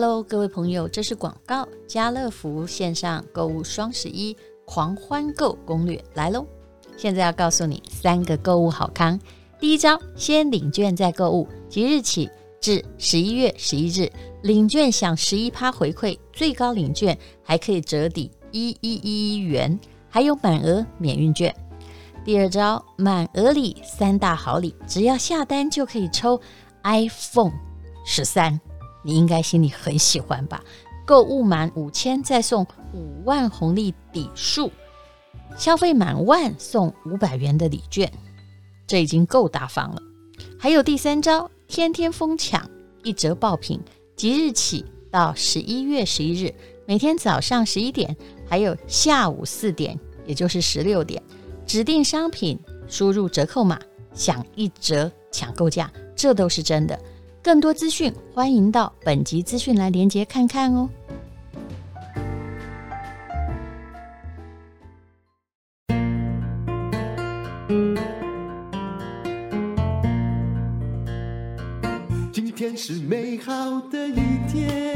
Hello，各位朋友，这是广告。家乐福线上购物双十一狂欢购攻略来喽！现在要告诉你三个购物好康。第一招，先领券再购物，即日起至十一月十一日，领券享十一趴回馈，最高领券还可以折抵一一一元，还有满额免运券。第二招，满额礼三大好礼，只要下单就可以抽 iPhone 十三。你应该心里很喜欢吧？购物满五千再送五万红利抵数，消费满万送五百元的礼券，这已经够大方了。还有第三招，天天疯抢一折爆品，即日起到十一月十一日，每天早上十一点，还有下午四点，也就是十六点，指定商品输入折扣码，享一折抢购价，这都是真的。更多资讯，欢迎到本集资讯来连接看看哦。今天是美好的一天。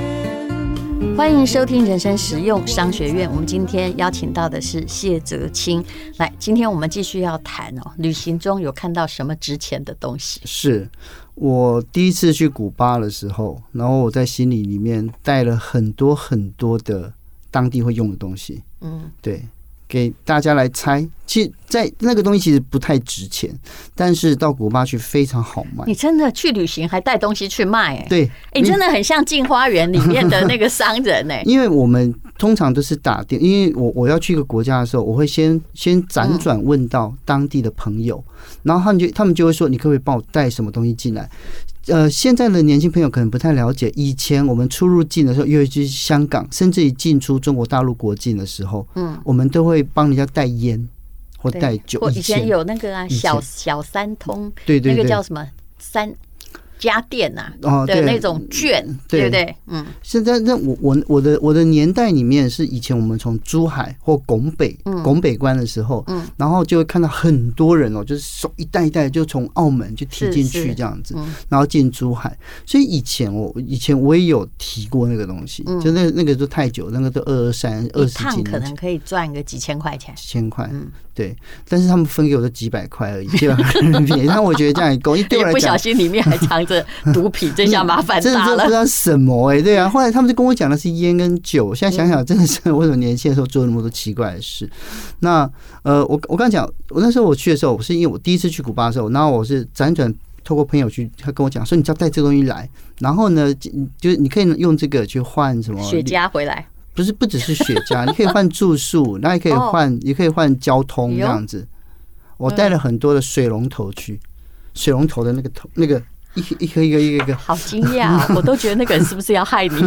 欢迎收听人生实用商学院。我们今天邀请到的是谢泽清。来，今天我们继续要谈哦，旅行中有看到什么值钱的东西？是。我第一次去古巴的时候，然后我在行李里面带了很多很多的当地会用的东西。嗯，对，给大家来猜。其实，在那个东西其实不太值钱，但是到古巴去非常好卖。你真的去旅行还带东西去卖？哎，对，你真的很像进花园里面的那个商人哎。因为我们通常都是打电，因为我我要去一个国家的时候，我会先先辗转问到当地的朋友，然后他们就他们就会说，你可不可以帮我带什么东西进来？呃，现在的年轻朋友可能不太了解，以前我们出入境的时候，尤其是香港，甚至于进出中国大陆国境的时候，嗯，我们都会帮人家带烟。或带酒，或以前有那个啊，小小三通，对对，那个叫什么三。家电呐，的那种券，对不对？嗯，现在那我我我的我的年代里面是以前我们从珠海或拱北拱北关的时候，嗯，然后就会看到很多人哦，就是手一袋一袋就从澳门就提进去这样子，然后进珠海。所以以前我以前我也有提过那个东西，就那那个都太久，那个都二二三二十几年，可能可以赚个几千块钱，几千块，嗯，对。但是他们分给我的几百块而已，几百块人民币。那我觉得这样也够，因为对我来讲，不小心里面还藏着。毒品，这下麻烦大了。真的不知道什么哎、欸，对啊。后来他们就跟我讲的是烟跟酒。现在想想，真的是 为什么年轻的时候做那么多奇怪的事？那呃，我我刚讲，我那时候我去的时候，我是因为我第一次去古巴的时候，然后我是辗转透过朋友去，他跟我讲说，你只要带这个东西来，然后呢，就是你可以用这个去换什么雪茄回来？不是，不只是雪茄，你可以换住宿，那也可以换，也可以换交通这样子。我带了很多的水龙头去，水龙头的那个头那个。一一颗一个一个一个，好惊讶！我都觉得那个人是不是要害你？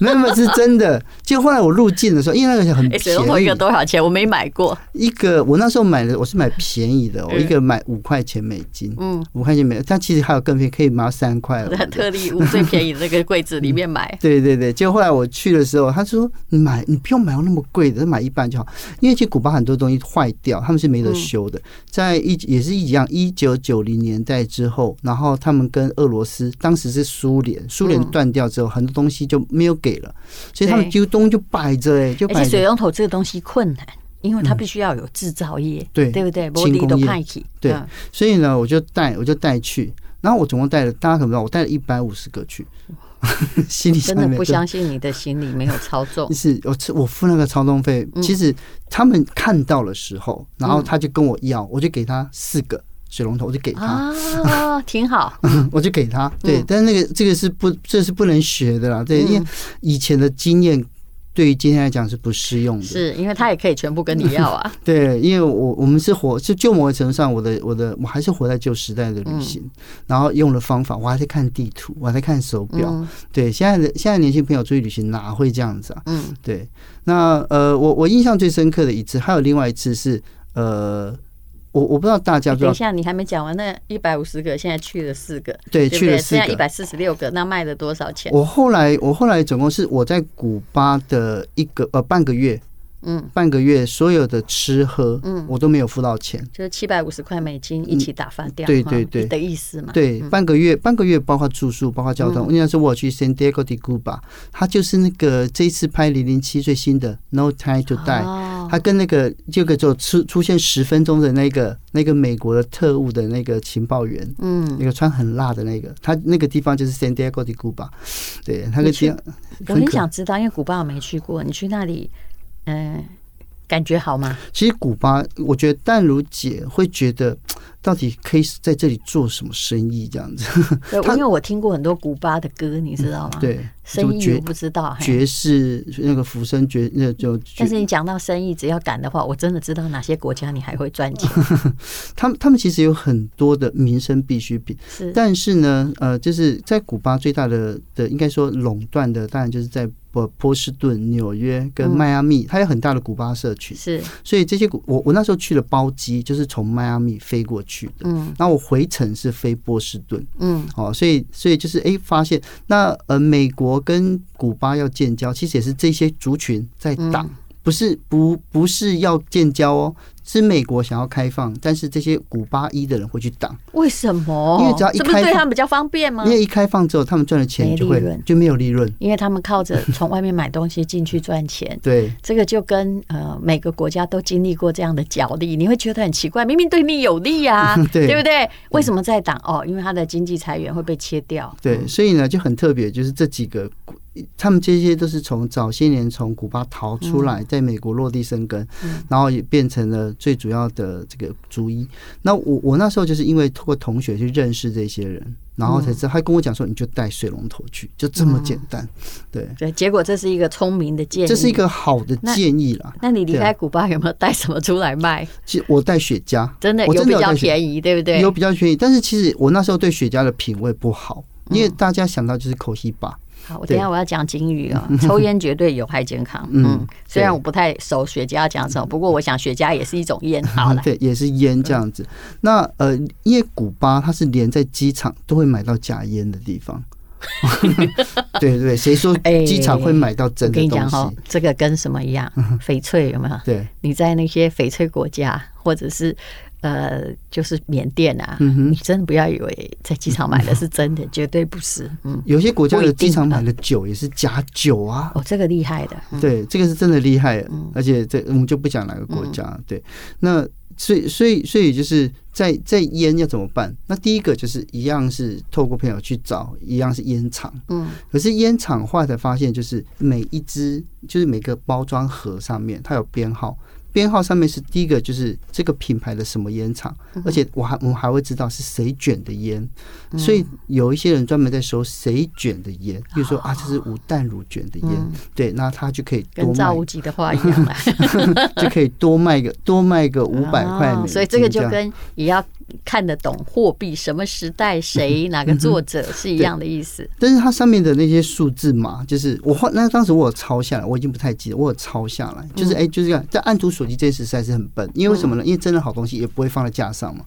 没有没有，是真的。就后来我入境的时候，因为那个很便宜，水龙头一个多少钱？我没买过。一个我那时候买的，我是买便宜的，我一个买五块钱美金，嗯，五块钱美金。但其实还有更便宜，可以买到三块。了 特例屋最便宜的那个柜子里面买。对 对对，就后来我去的时候，他说你买你不用买到那么贵的，买一半就好。因为其实古巴很多东西坏掉，他们是没得修的。在一也是一样，一九九零年代之后，然后他们跟俄罗斯。当时是苏联，苏联断掉之后，很多东西就没有给了，所以他们就东就摆着哎，就水龙头这个东西困难，因为它必须要有制造业，对对不对？轻工业，对。所以呢，我就带，我就带去，然后我总共带了，大家可不知道，我带了一百五十个去。行李真的不相信你的行李没有超重，是我我付那个超重费，其实他们看到的时候，然后他就跟我要，我就给他四个。水龙头我就给他啊，挺好。我就给他，对，嗯、但是那个这个是不，这是不能学的啦。对，因为以前的经验对于今天来讲是不适用的。是因为他也可以全部跟你要啊。对，因为我我们是活，就就某个程度上，我的我的我还是活在旧时代的旅行，嗯、然后用的方法，我还在看地图，我还在看手表。嗯、对，现在的现在年轻朋友出去旅行哪会这样子啊？嗯，对。那呃，我我印象最深刻的一次，还有另外一次是呃。我我不知道大家，等一下，你还没讲完，那一百五十个，现在去了四个，对，去了四个，现在一百四十六个，那卖了多少钱？我后来，我后来总共是我在古巴的一个呃半个月，嗯，半个月所有的吃喝，嗯，我都没有付到钱，就是七百五十块美金一起打发掉，对对对的意思嘛。对，半个月半个月包括住宿，包括交通。那时候我去 San Diego de Cuba，他就是那个这一次拍零零七最新的 No Time to Die，他跟那个这个就出出现十分钟的那个那个美国的特务的那个情报员，嗯，那个穿很辣的那个，他那个地方就是 San Diego de Cuba，对，他个地方。我很想知道，因为古巴我没去过，你去那里，嗯，感觉好吗？其实古巴，我觉得淡如姐会觉得。到底可以在这里做什么生意？这样子，对，因为我听过很多古巴的歌，你知道吗？对，生意我不知道，爵士那个浮生爵，那就。但是你讲到生意，只要敢的话，我真的知道哪些国家你还会赚钱。他们他们其实有很多的民生必需品，是，但是呢，呃，就是在古巴最大的的应该说垄断的，当然就是在。波波士顿、纽约跟迈阿密，它有很大的古巴社群。是，所以这些古我我那时候去了包机，就是从迈阿密飞过去的。嗯，然后我回程是飞波士顿。嗯，哦，所以所以就是哎，发现那呃，美国跟古巴要建交，其实也是这些族群在挡，不是不不是要建交哦。是美国想要开放，但是这些古巴一的人会去挡。为什么？因为只要一开放，对他们比较方便吗？因为一开放之后，他们赚的钱就会就没有利润，因为他们靠着从外面买东西进去赚钱。对，这个就跟呃每个国家都经历过这样的角力，你会觉得很奇怪，明明对你有利啊，对，对不对？为什么在挡？哦，因为他的经济财源会被切掉。对，所以呢就很特别，就是这几个。他们这些都是从早些年从古巴逃出来，在美国落地生根，然后也变成了最主要的这个族裔。那我我那时候就是因为通过同学去认识这些人，然后才知道，他跟我讲说，你就带水龙头去，就这么简单。对对，结果这是一个聪明的建议，这是一个好的建议啦。那你离开古巴有没有带什么出来卖？其实我带雪茄，真的有比较便宜，对不对？有比较便宜，但是其实我那时候对雪茄的品味不好，因为大家想到就是口西巴。好，我等一下我要讲警语哦。抽烟绝对有害健康。嗯，虽然我不太熟雪茄要讲什么，不过我想雪茄也是一种烟。好了，对，也是烟这样子。那呃，因为古巴它是连在机场都会买到假烟的地方。对对，谁说机场会买到真的东西？我跟你讲哈，这个跟什么一样？翡翠有没有？对，你在那些翡翠国家或者是。呃，就是缅甸啊，你真的不要以为在机场买的是真的，绝对不是。嗯，有些国家的机场买的酒也是假酒啊。哦，这个厉害的。对，这个是真的厉害。而且这我们就不讲哪个国家。对，那所以所以所以就是在在烟要怎么办？那第一个就是一样是透过朋友去找，一样是烟厂。嗯，可是烟厂后来才发现，就是每一支就是每个包装盒上面它有编号。编号上面是第一个，就是这个品牌的什么烟厂，而且我还我们还会知道是谁卷的烟，所以有一些人专门在收谁卷的烟，比如说啊，这是无淡乳卷的烟，对，那他就可以跟赵无极的话一样，就可以多卖个多卖个五百块，所以这个就跟也要看得懂货币什么时代谁哪个作者是一样的意思。但是它上面的那些数字嘛，就是我画那当时我有抄下来，我已经不太记得，我有抄下来，就是哎，就是这样，在按图索。手机这件事实在是很笨，因为为什么呢？因为真的好东西也不会放在架上嘛。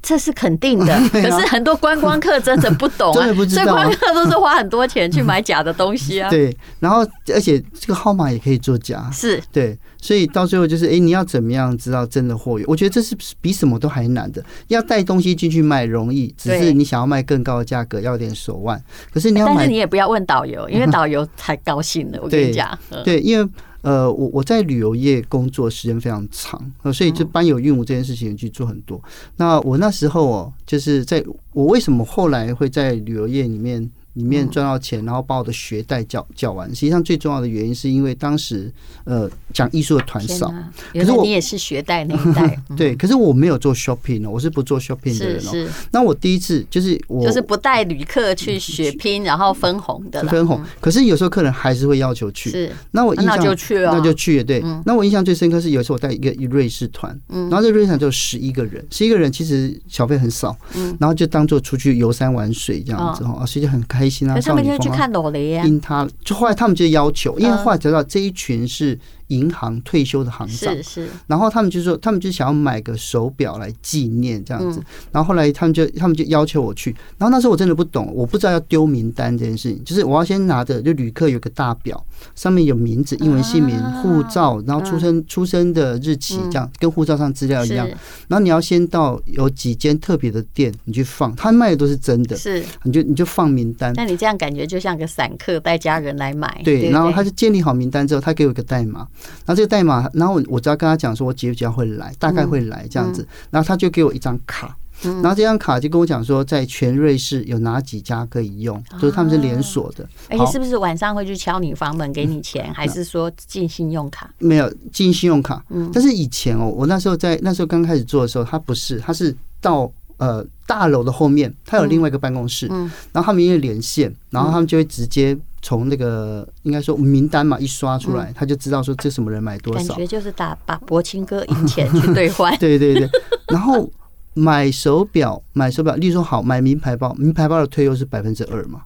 这是肯定的，可是很多观光客真的不懂 啊，所以观光客都是花很多钱去买假的东西啊。对，然后而且这个号码也可以作假，是对，所以到最后就是，哎，你要怎么样知道真的货源？我觉得这是比什么都还难的。要带东西进去卖容易，只是你想要卖更高的价格，要点手腕。可是你要买，但是你也不要问导游，因为导游才高兴了。我跟你讲，对，因为。呃，我我在旅游业工作时间非常长，所以就班有运务这件事情去做很多。那我那时候哦，就是在我为什么后来会在旅游业里面？里面赚到钱，然后把我的学贷缴缴完。实际上最重要的原因是因为当时呃讲艺术的团少，可是你也是学贷那一代，对。可是我没有做 shopping 哦，我是不做 shopping 的人哦。那我第一次就是我就是不带旅客去血拼，然后分红的分红。可是有时候客人还是会要求去，是。那我印象那就去了，那就去了。对。那我印象最深刻是有一次我带一个瑞士团，然后这瑞士团就十一个人，十一个人其实小费很少，然后就当做出去游山玩水这样子哈，所以就很开心啊。可是他们就去看裸雷啊，因他就后来他们就要求，因为后来知道这一群是银行退休的行长，是是。然后他们就说，他们就想要买个手表来纪念这样子。然后后来他们就他们就要求我去。然后那时候我真的不懂，我不知道要丢名单这件事情，就是我要先拿着就旅客有个大表，上面有名字、英文姓名、护照，然后出生出生的日期这样，跟护照上资料一样。然后你要先到有几间特别的店，你去放，他卖的都是真的，是你就你就放名单。那你这样感觉就像个散客带家人来买。对，然后他就建立好名单之后，他给我一个代码。然后这个代码，然后我我只要跟他讲说，我几月几号会来，大概会来这样子。然后他就给我一张卡，然后这张卡就跟我讲说，在全瑞士有哪几家可以用，就是他们是连锁的。而且是不是晚上会去敲你房门给你钱，还是说进信用卡？没有进信用卡。但是以前哦，我那时候在那时候刚开始做的时候，他不是，他是到呃大楼的后面，他有另外一个办公室，然后他们因为连线，然后他们就会直接。从那个应该说名单嘛，一刷出来，他就知道说这什么人买多少。感觉就是打把博清哥赢钱去兑换。对对对，然后买手表，买手表，例如说好买名牌包，名牌包的退休是百分之二嘛。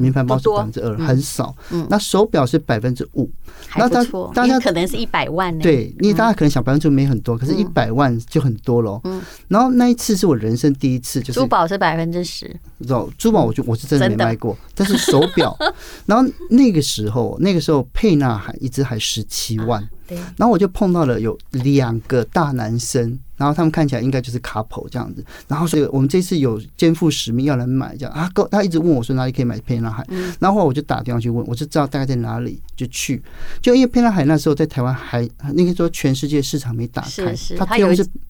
名牌包是百分之二，很少。那手表是百分之五，那大大家可能是一百万呢。对，因为大家可能想百分之五没很多，可是一百万就很多喽。嗯然后那一次是我人生第一次，就是珠宝是百分之十。珠宝我就我是真的没卖过，但是手表，然后那个时候那个时候佩纳海一只还十七万。对，然后我就碰到了有两个大男生，然后他们看起来应该就是 couple 这样子，然后所以我们这次有肩负使命要来买这样。啊，他一直问我说哪里可以买沛纳海，然后后来我就打电话去问，我就知道大概在哪里？就去，就因为沛纳海那时候在台湾还那个时候全世界市场没打开，是是，他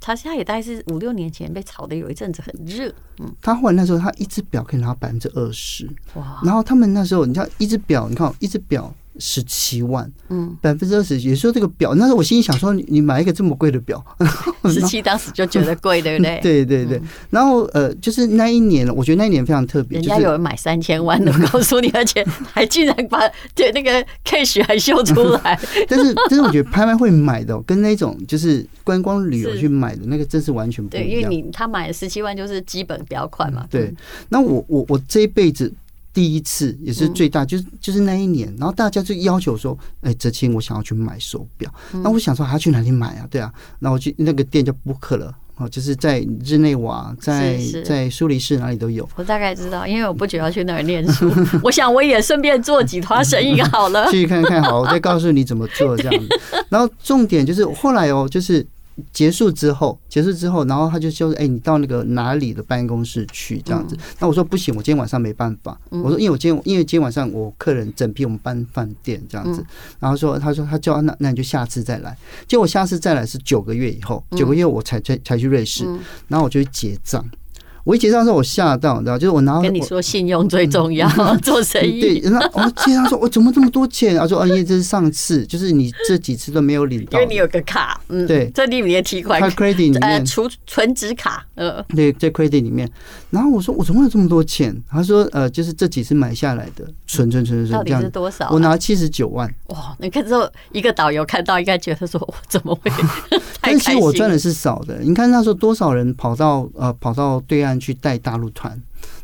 他现在也大概是五六年前被炒的有一阵子很热，嗯，他后来那时候他一只表可以拿百分之二十，哇，然后他们那时候你知道一只表，你看一只表。十七万，嗯，百分之二十，也说这个表，那时候我心里想说，你买一个这么贵的表，十七当时就觉得贵，对不对？对对对。然后呃，就是那一年，我觉得那一年非常特别，人家有人买三千万的，告诉你，而且还竟然把对那个 cash 还秀出来。但是，但是我觉得拍卖会买的，跟那种就是观光旅游去买的那个，真是完全不一样。对，因为你他买十七万就是基本表款嘛。对。那我我我这一辈子。第一次也是最大，就是就是那一年，然后大家就要求说：“哎，泽清，我想要去买手表。”那我想说还要去哪里买啊？对啊，那我去那个店就 book 了，哦，就是在日内瓦，在在苏黎世哪里都有。我大概知道，因为我不久要去那儿念书，我想我也顺便做几摊生意好了。去看看好，我再告诉你怎么做这样子。然后重点就是后来哦，就是。结束之后，结束之后，然后他就说：“哎，你到那个哪里的办公室去？这样子。”那我说：“不行，我今天晚上没办法。”我说：“因为我今天因为今天晚上我客人整批我们搬饭店这样子。”然后说：“他说他叫那那你就下次再来。”结果下次再来是九个月以后，九个月我才才才去瑞士，然后我就去结账。我一结账的时候，我吓到，你知道，就是我拿跟你说信用最重要，做生意。对，然后我结账说，我怎么这么多钱？他说，哦，因为这是上次，就是你这几次都没有领到，因为你有个卡，嗯，对，这里面提款，他 credit 里面储存值卡，呃，对，在 credit 里面。然后我说，我怎么有这么多钱？他说，呃，就是这几次买下来的，存存存存，到底是多少？我拿七十九万。哇，你看之后一个导游看到，应该觉得说，我怎么会？但其实我赚的是少的。你看那时候多少人跑到呃跑到对岸去带大陆团，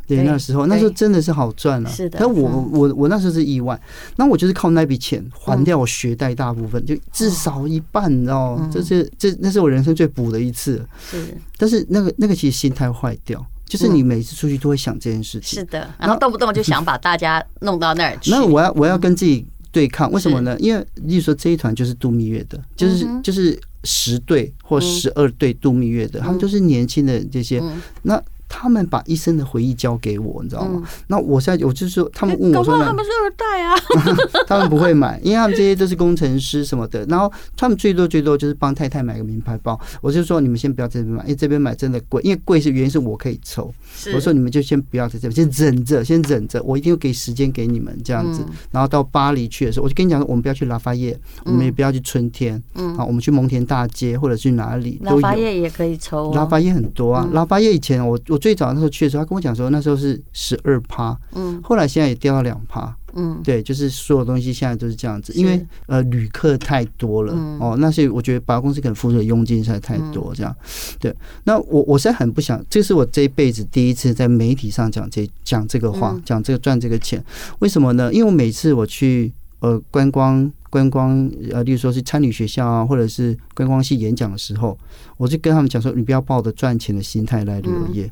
对，那时候那时候真的是好赚啊。是的。但我我我那时候是意外，那我就是靠那笔钱还掉我学贷大部分，就至少一半，你知道吗？这是这那是我人生最补的一次。是。但是那个那个其实心态坏掉，就是你每次出去都会想这件事情。是的。然后动不动就想把大家弄到那儿去。那我要我要跟自己对抗，为什么呢？因为例如说这一团就是度蜜月的，就是就是。十对或十二对度蜜月的，他们都是年轻的这些，那他们把一生的回忆交给我，你知道吗？那我现在我就是说，他们问我说，他们是二代啊，他们不会买，因为他们这些都是工程师什么的，然后他们最多最多就是帮太太买个名牌包。我就说你们先不要在这边买，因为这边买真的贵，因为贵是原因是我可以抽。我说你们就先不要在这边，先忍着，先忍着，我一定会给时间给你们这样子。然后到巴黎去的时候，我就跟你讲说，我们不要去拉法叶，我们也不要去春天，嗯，好，我们去蒙田大街或者去哪里都有。拉法叶也可以抽，拉法叶很多啊。拉法叶以前我我最早那时候去的时候，他跟我讲说那时候是十二趴，嗯，后来现在也掉到两趴。嗯，对，就是所有东西现在都是这样子，因为呃旅客太多了哦，那所以我觉得百货公司可能付出的佣金实在太多，这样。对，那我我现在很不想，这是我这一辈子第一次在媒体上讲这讲这个话，讲这个赚这个钱，为什么呢？因为我每次我去呃观光观光呃，例如说是参旅学校啊，或者是观光系演讲的时候，我就跟他们讲说，你不要抱着赚钱的心态来旅游业。嗯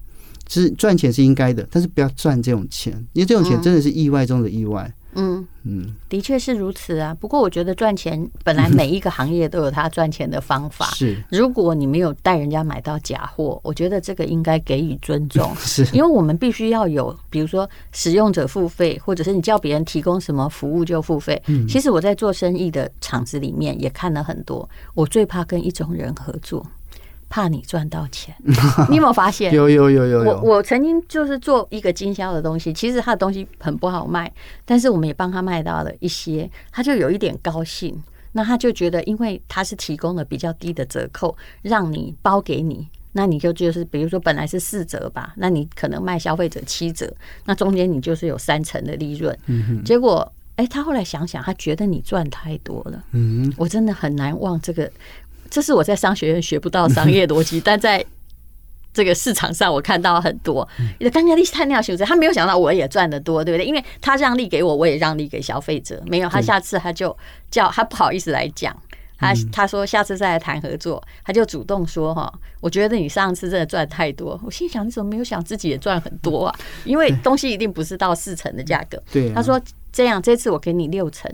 其实赚钱是应该的，但是不要赚这种钱，因为这种钱真的是意外中的意外。嗯嗯，的确是如此啊。不过我觉得赚钱本来每一个行业都有他赚钱的方法。是，如果你没有带人家买到假货，我觉得这个应该给予尊重。是，因为我们必须要有，比如说使用者付费，或者是你叫别人提供什么服务就付费。嗯，其实我在做生意的场子里面也看了很多，我最怕跟一种人合作。怕你赚到钱，你有没有发现？有有有有，有。我我曾经就是做一个经销的东西，其实他的东西很不好卖，但是我们也帮他卖到了一些，他就有一点高兴。那他就觉得，因为他是提供了比较低的折扣，让你包给你，那你就就是比如说本来是四折吧，那你可能卖消费者七折，那中间你就是有三成的利润。结果，哎，他后来想想，他觉得你赚太多了。嗯，我真的很难忘这个。这是我在商学院学不到商业逻辑，但在这个市场上我看到很多。刚刚利太那样选择，他没有想到我也赚得多，对不对？因为他让利给我，我也让利给消费者。没有，他下次他就叫他不好意思来讲，他他说下次再来谈合作，他就主动说哈，我觉得你上次真的赚太多。我心想你怎么没有想自己也赚很多啊？因为东西一定不是到四成的价格。对，他说这样，这次我给你六成。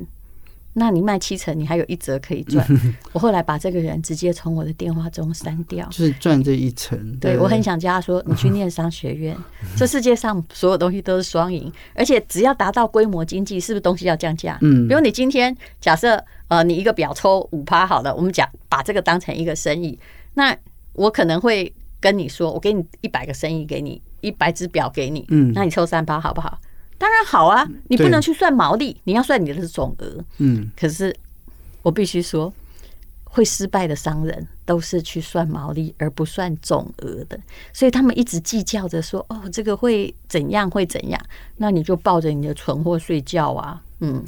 那你卖七成，你还有一折可以赚。我后来把这个人直接从我的电话中删掉，就是赚这一成。对，我很想叫他说：“你去念商学院，这世界上所有东西都是双赢，而且只要达到规模经济，是不是东西要降价？嗯，比如你今天假设呃，你一个表抽五趴好了，我们讲把这个当成一个生意，那我可能会跟你说，我给你一百个生意，给你一百只表给你，嗯，那你抽三趴好不好？”当然好啊，你不能去算毛利，你要算你的总额。嗯，可是我必须说，会失败的商人都是去算毛利而不算总额的，所以他们一直计较着说：“哦，这个会怎样，会怎样？”那你就抱着你的存货睡觉啊。嗯，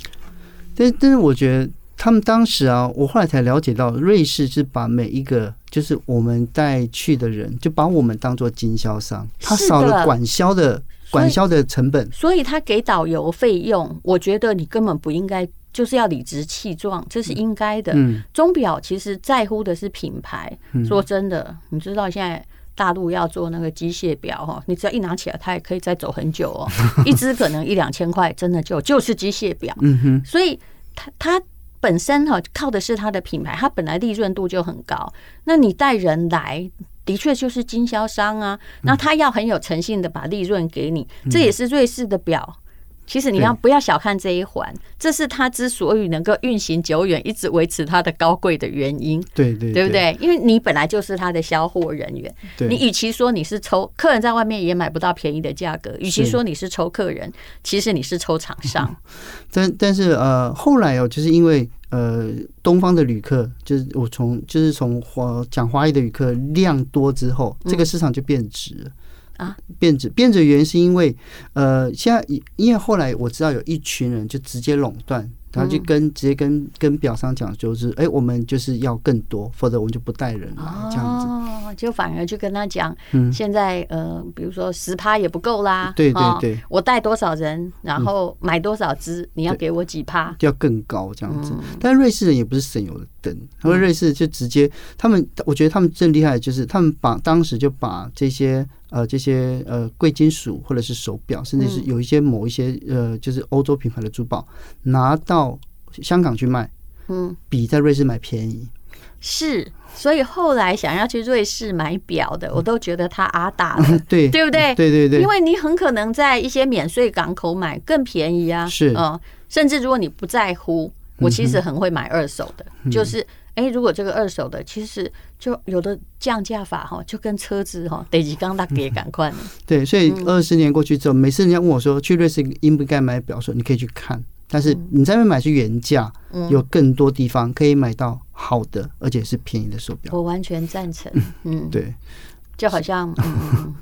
但但是我觉得他们当时啊，我后来才了解到，瑞士是把每一个就是我们带去的人，就把我们当做经销商，他少了管销的。管销的成本，所以他给导游费用，我觉得你根本不应该，就是要理直气壮，这是应该的。钟表其实在乎的是品牌。说真的，你知道现在大陆要做那个机械表哈，你只要一拿起来，它也可以再走很久哦。一只可能一两千块，真的就就是机械表。嗯哼，所以它它本身哈靠的是它的品牌，它本来利润度就很高。那你带人来。的确就是经销商啊，那他要很有诚信的把利润给你，这也是瑞士的表。其实你要不要小看这一环，这是他之所以能够运行久远，一直维持他的高贵的原因。对对，对不对？因为你本来就是他的销货人员，你与其说你是抽客人，在外面也买不到便宜的价格；与其说你是抽客人，其实你是抽厂商。但但是呃，后来哦，就是因为。呃，东方的旅客就是我从就是从华讲华裔的旅客量多之后，这个市场就变质了啊，变质变质的原因是因为呃，现在因为后来我知道有一群人就直接垄断。然后就跟直接跟跟表商讲，就是哎，我们就是要更多，否则我们就不带人了。这样子，哦，就反而就跟他讲，现在呃，比如说十趴也不够啦。对对对，我带多少人，然后买多少只，你要给我几趴，就要更高这样子。但瑞士人也不是省油的灯，他们瑞士就直接，他们我觉得他们最厉害的就是他们把当时就把这些。呃，这些呃贵金属或者是手表，甚至是有一些某一些呃，就是欧洲品牌的珠宝，拿到香港去卖，嗯，比在瑞士买便宜。是，所以后来想要去瑞士买表的，我都觉得他阿大了，对，对不对？对对对，因为你很可能在一些免税港口买更便宜啊，是啊，甚至如果你不在乎，我其实很会买二手的，就是。哎，如果这个二手的，其实就有的降价法哈，就跟车子哈，得几刚大 给赶快。对，所以二十年过去之后，每次人家问我说去瑞士应不应该买表，说你可以去看，但是你在那边买是原价，有更多地方可以买到好的，而且是便宜的手表。我完全赞成。嗯，对，就好像嗯。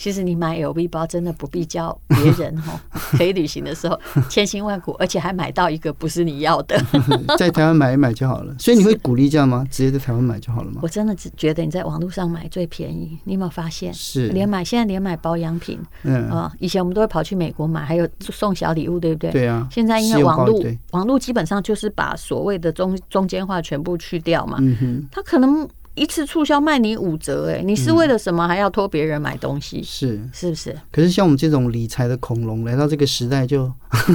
其实你买 LV 包真的不必叫别人哦，可以旅行的时候千辛万苦，而且还买到一个不是你要的，在台湾买一买就好了。所以你会鼓励这样吗？直接在台湾买就好了吗？我真的只觉得你在网络上买最便宜。你有没有发现？是连买现在连买保养品，嗯啊，以前我们都会跑去美国买，还有送小礼物，对不对？对啊。现在因为网络，网络基本上就是把所谓的中中间化全部去掉嘛。嗯哼。他可能。一次促销卖你五折，哎，你是为了什么还要托别人买东西？是是不是？可是像我们这种理财的恐龙来到这个时代就，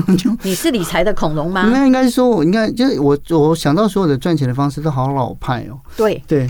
就 就你是理财的恐龙吗？那应该是说，我应该就是我我想到所有的赚钱的方式都好老派哦。对对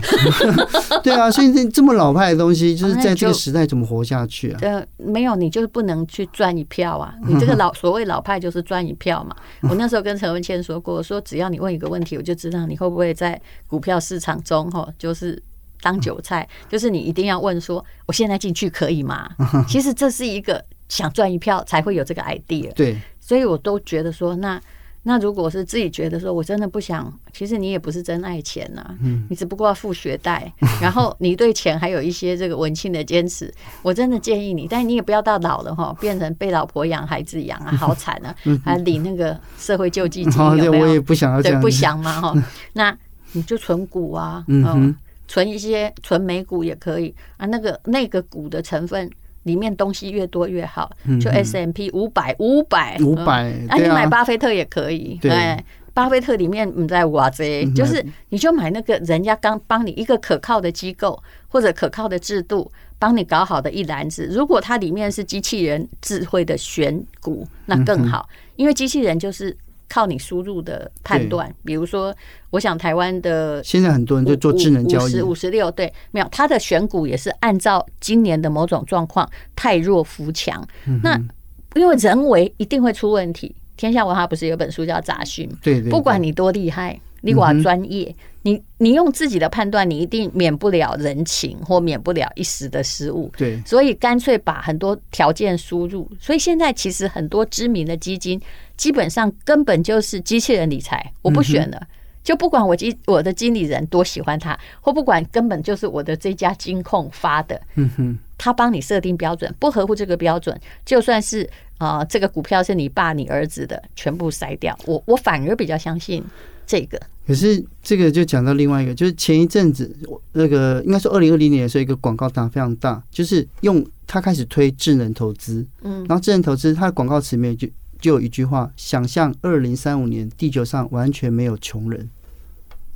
对啊，所以这这么老派的东西，就是在这个时代怎么活下去啊？呃，没有，你就是不能去赚一票啊！你这个老所谓老派就是赚一票嘛。我那时候跟陈文茜说过，说只要你问一个问题，我就知道你会不会在股票市场中哈，就是。是当韭菜，就是你一定要问说：“我现在进去可以吗？” 其实这是一个想赚一票才会有这个 idea。对，所以我都觉得说，那那如果是自己觉得说我真的不想，其实你也不是真爱钱呐，你只不过要付学贷，然后你对钱还有一些这个文青的坚持。我真的建议你，但你也不要到老了哈，变成被老婆养、孩子养啊，好惨啊，还领那个社会救济金，有没有？我也不想要这样，对，不想嘛哈。那你就存股啊，嗯。存一些存美股也可以。啊，那个那个股的成分里面东西越多越好，就 S M P 五百五百五百，啊，你买巴菲特也可以，对，巴菲特里面你在挖这，就是你就买那个人家刚帮你一个可靠的机构或者可靠的制度帮你搞好的一篮子，如果它里面是机器人智慧的选股，那更好，因为机器人就是。靠你输入的判断，比如说，我想台湾的现在很多人就做智能交易，五十六对，没有他的选股也是按照今年的某种状况，太弱扶强。那因为人为一定会出问题。天下文化不是有本书叫《杂讯》？对，不管你多厉害，你我专业，你你用自己的判断，你一定免不了人情或免不了一时的失误。对，所以干脆把很多条件输入。所以现在其实很多知名的基金。基本上根本就是机器人理财，我不选了，就不管我经我的经理人多喜欢他，或不管根本就是我的这家金控发的，嗯哼，他帮你设定标准，不合乎这个标准，就算是啊这个股票是你爸你儿子的，全部筛掉。我我反而比较相信这个。可是这个就讲到另外一个，就是前一阵子那个应该说二零二零年的时候，一个广告打非常大，就是用他开始推智能投资，嗯，然后智能投资它的广告词里面就。就有一句话：想象二零三五年地球上完全没有穷人。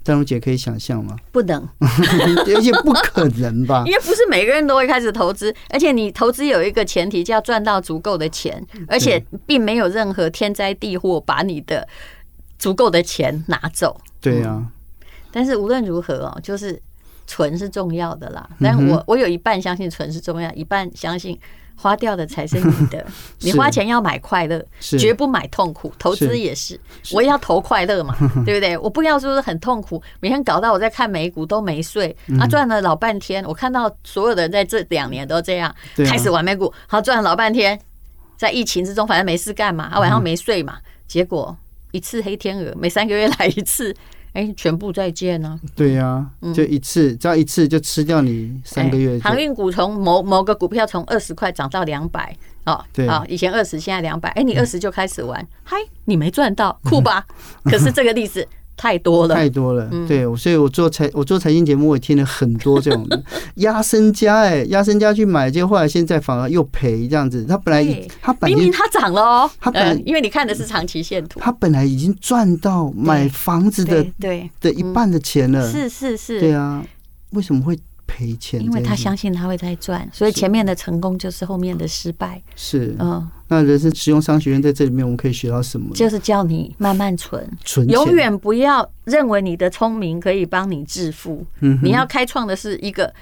张荣姐可以想象吗？不能，而且不可能吧？因为不是每个人都会开始投资，而且你投资有一个前提，就要赚到足够的钱，而且并没有任何天灾地祸把你的足够的钱拿走。对呀、啊。但是无论如何哦，就是存是重要的啦。但我我有一半相信存是重要，一半相信。花掉的才是你的，你花钱要买快乐，绝不买痛苦。投资也是，我要投快乐嘛，对不对？我不要说是很痛苦，每天搞到我在看美股都没睡，啊，赚了老半天。我看到所有的人在这两年都这样，开始玩美股，好赚了老半天，在疫情之中反正没事干嘛，啊，晚上没睡嘛，结果一次黑天鹅，每三个月来一次。哎、欸，全部再见呢？对呀、啊，就一次，只要一次就吃掉你三个月。航运股从某某个股票从二十块涨到两百，哦，对，啊，以前二十，现在两百，哎，你二十就开始玩，嗨，你没赚到，酷吧？可是这个例子。太多了，太多了。对，所以我做财，我做财经节目，我也听了很多这种 压身家，哎，压身家去买，结果后来现在反而又赔这样子。他本来他本来明明他涨了哦，他本来因为你看的是长期线图，他本来已经赚到买房子的对的一半的钱了，是是是，对啊，为什么会？赔钱，因为他相信他会再赚，所以前面的成功就是后面的失败。是，嗯，那人生实用商学院在这里面，我们可以学到什么？就是教你慢慢存，存永远不要认为你的聪明可以帮你致富。嗯，你要开创的是一个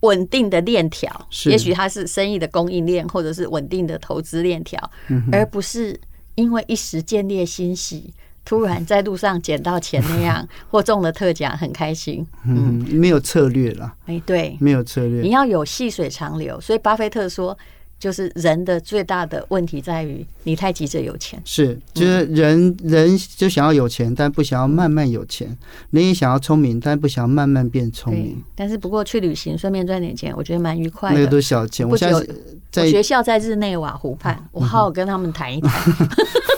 稳定的链条，也许它是生意的供应链，或者是稳定的投资链条，而不是因为一时见猎欣喜。突然在路上捡到钱那样，或中了特奖，很开心。嗯，没有策略了。哎，对，没有策略。你要有细水长流。所以巴菲特说，就是人的最大的问题在于你太急着有钱，是，就是人、嗯、人就想要有钱，但不想要慢慢有钱；人也想要聪明，但不想要慢慢变聪明。但是不过去旅行顺便赚点钱，我觉得蛮愉快的。那个都小钱。我现在在学校在日内瓦湖畔，我好好跟他们谈一谈。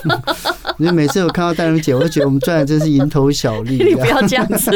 你每次我看到戴荣姐，我都觉得我们赚的真是蝇头小利。你不要这样子。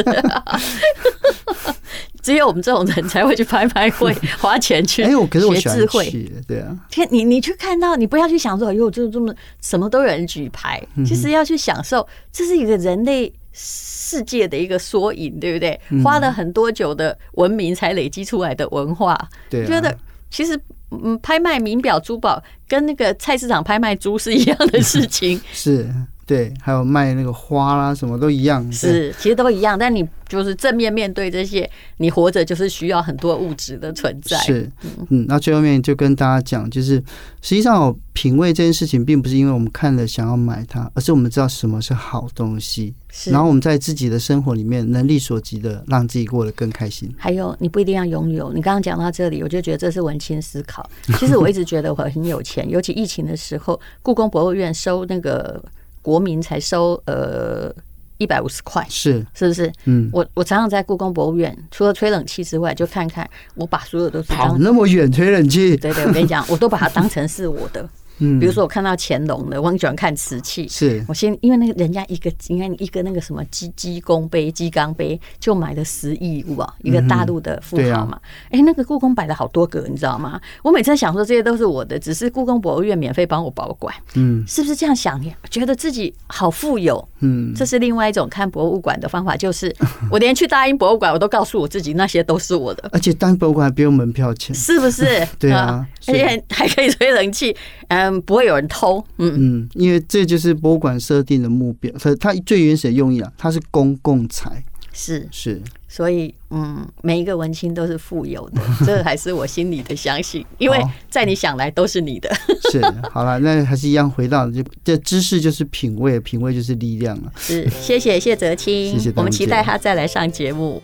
只有我们这种人才会去拍卖会 花钱去学智慧，对啊。天，你你去看到，你不要去想说，哎呦，就这么什么都有人举牌，其实要去享受，这是一个人类世界的一个缩影，对不对？花了很多久的文明才累积出来的文化，对，觉得其实嗯，拍卖名表珠宝跟那个菜市场拍卖猪是一样的事情，是。对，还有卖那个花啦，什么都一样。是，其实都一样。但你就是正面面对这些，你活着就是需要很多物质的存在。是，嗯，那最后面就跟大家讲，就是实际上品味这件事情，并不是因为我们看了想要买它，而是我们知道什么是好东西。是，然后我们在自己的生活里面能力所及的，让自己过得更开心。还有，你不一定要拥有。你刚刚讲到这里，我就觉得这是文青思考。其实我一直觉得我很有钱，尤其疫情的时候，故宫博物院收那个。国民才收呃一百五十块，是是不是？嗯，我我常常在故宫博物院，除了吹冷气之外，就看看，我把所有都是跑那么远吹冷气，对对，我跟你讲，我都把它当成是我的。嗯，比如说我看到乾隆的，我很喜欢看瓷器。是我先因为那个人家一个，应该一个那个什么鸡鸡公杯、鸡缸杯，就买了十亿哇，一个大陆的富豪嘛。哎，那个故宫摆了好多个，你知道吗？我每次想说这些都是我的，只是故宫博物院免费帮我保管。嗯，是不是这样想呀？觉得自己好富有。嗯，这是另外一种看博物馆的方法，就是 我连去大英博物馆，我都告诉我自己那些都是我的。而且大英博物馆还不用门票钱，是不是？对啊，而且还可以吹冷气。嗯。嗯，不会有人偷。嗯嗯，因为这就是博物馆设定的目标，可是它最原始的用意啊，它是公共财。是是，所以嗯，每一个文青都是富有的，这还是我心里的相信，因为在你想来都是你的。是，好了，那还是一样回到就这知识就是品味，品味就是力量了。是，谢谢谢泽清，谢谢，我们期待他再来上节目。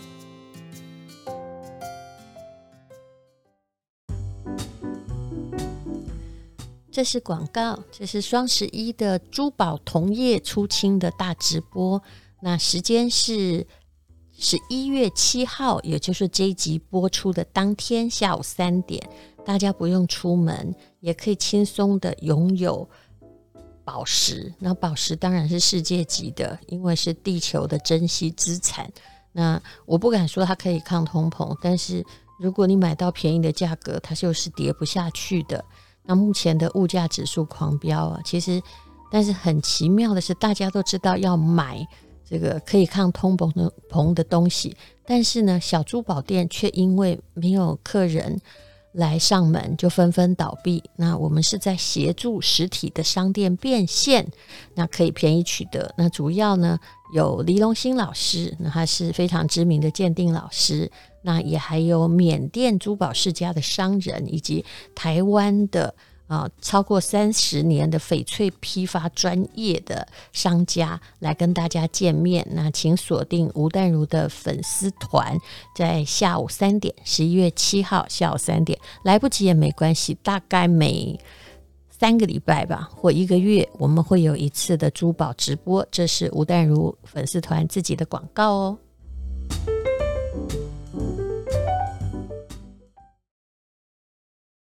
这是广告，这是双十一的珠宝同业出清的大直播。那时间是十一月七号，也就是这一集播出的当天下午三点。大家不用出门，也可以轻松的拥有宝石。那宝石当然是世界级的，因为是地球的珍稀资产。那我不敢说它可以抗通膨，但是如果你买到便宜的价格，它就是跌不下去的。那目前的物价指数狂飙啊，其实，但是很奇妙的是，大家都知道要买这个可以抗通膨的膨的东西，但是呢，小珠宝店却因为没有客人来上门，就纷纷倒闭。那我们是在协助实体的商店变现，那可以便宜取得。那主要呢有黎龙兴老师，那他是非常知名的鉴定老师。那也还有缅甸珠宝世家的商人，以及台湾的啊超过三十年的翡翠批发专业的商家来跟大家见面。那请锁定吴淡如的粉丝团，在下午三点，十一月七号下午三点，来不及也没关系，大概每三个礼拜吧，或一个月，我们会有一次的珠宝直播，这是吴淡如粉丝团自己的广告哦。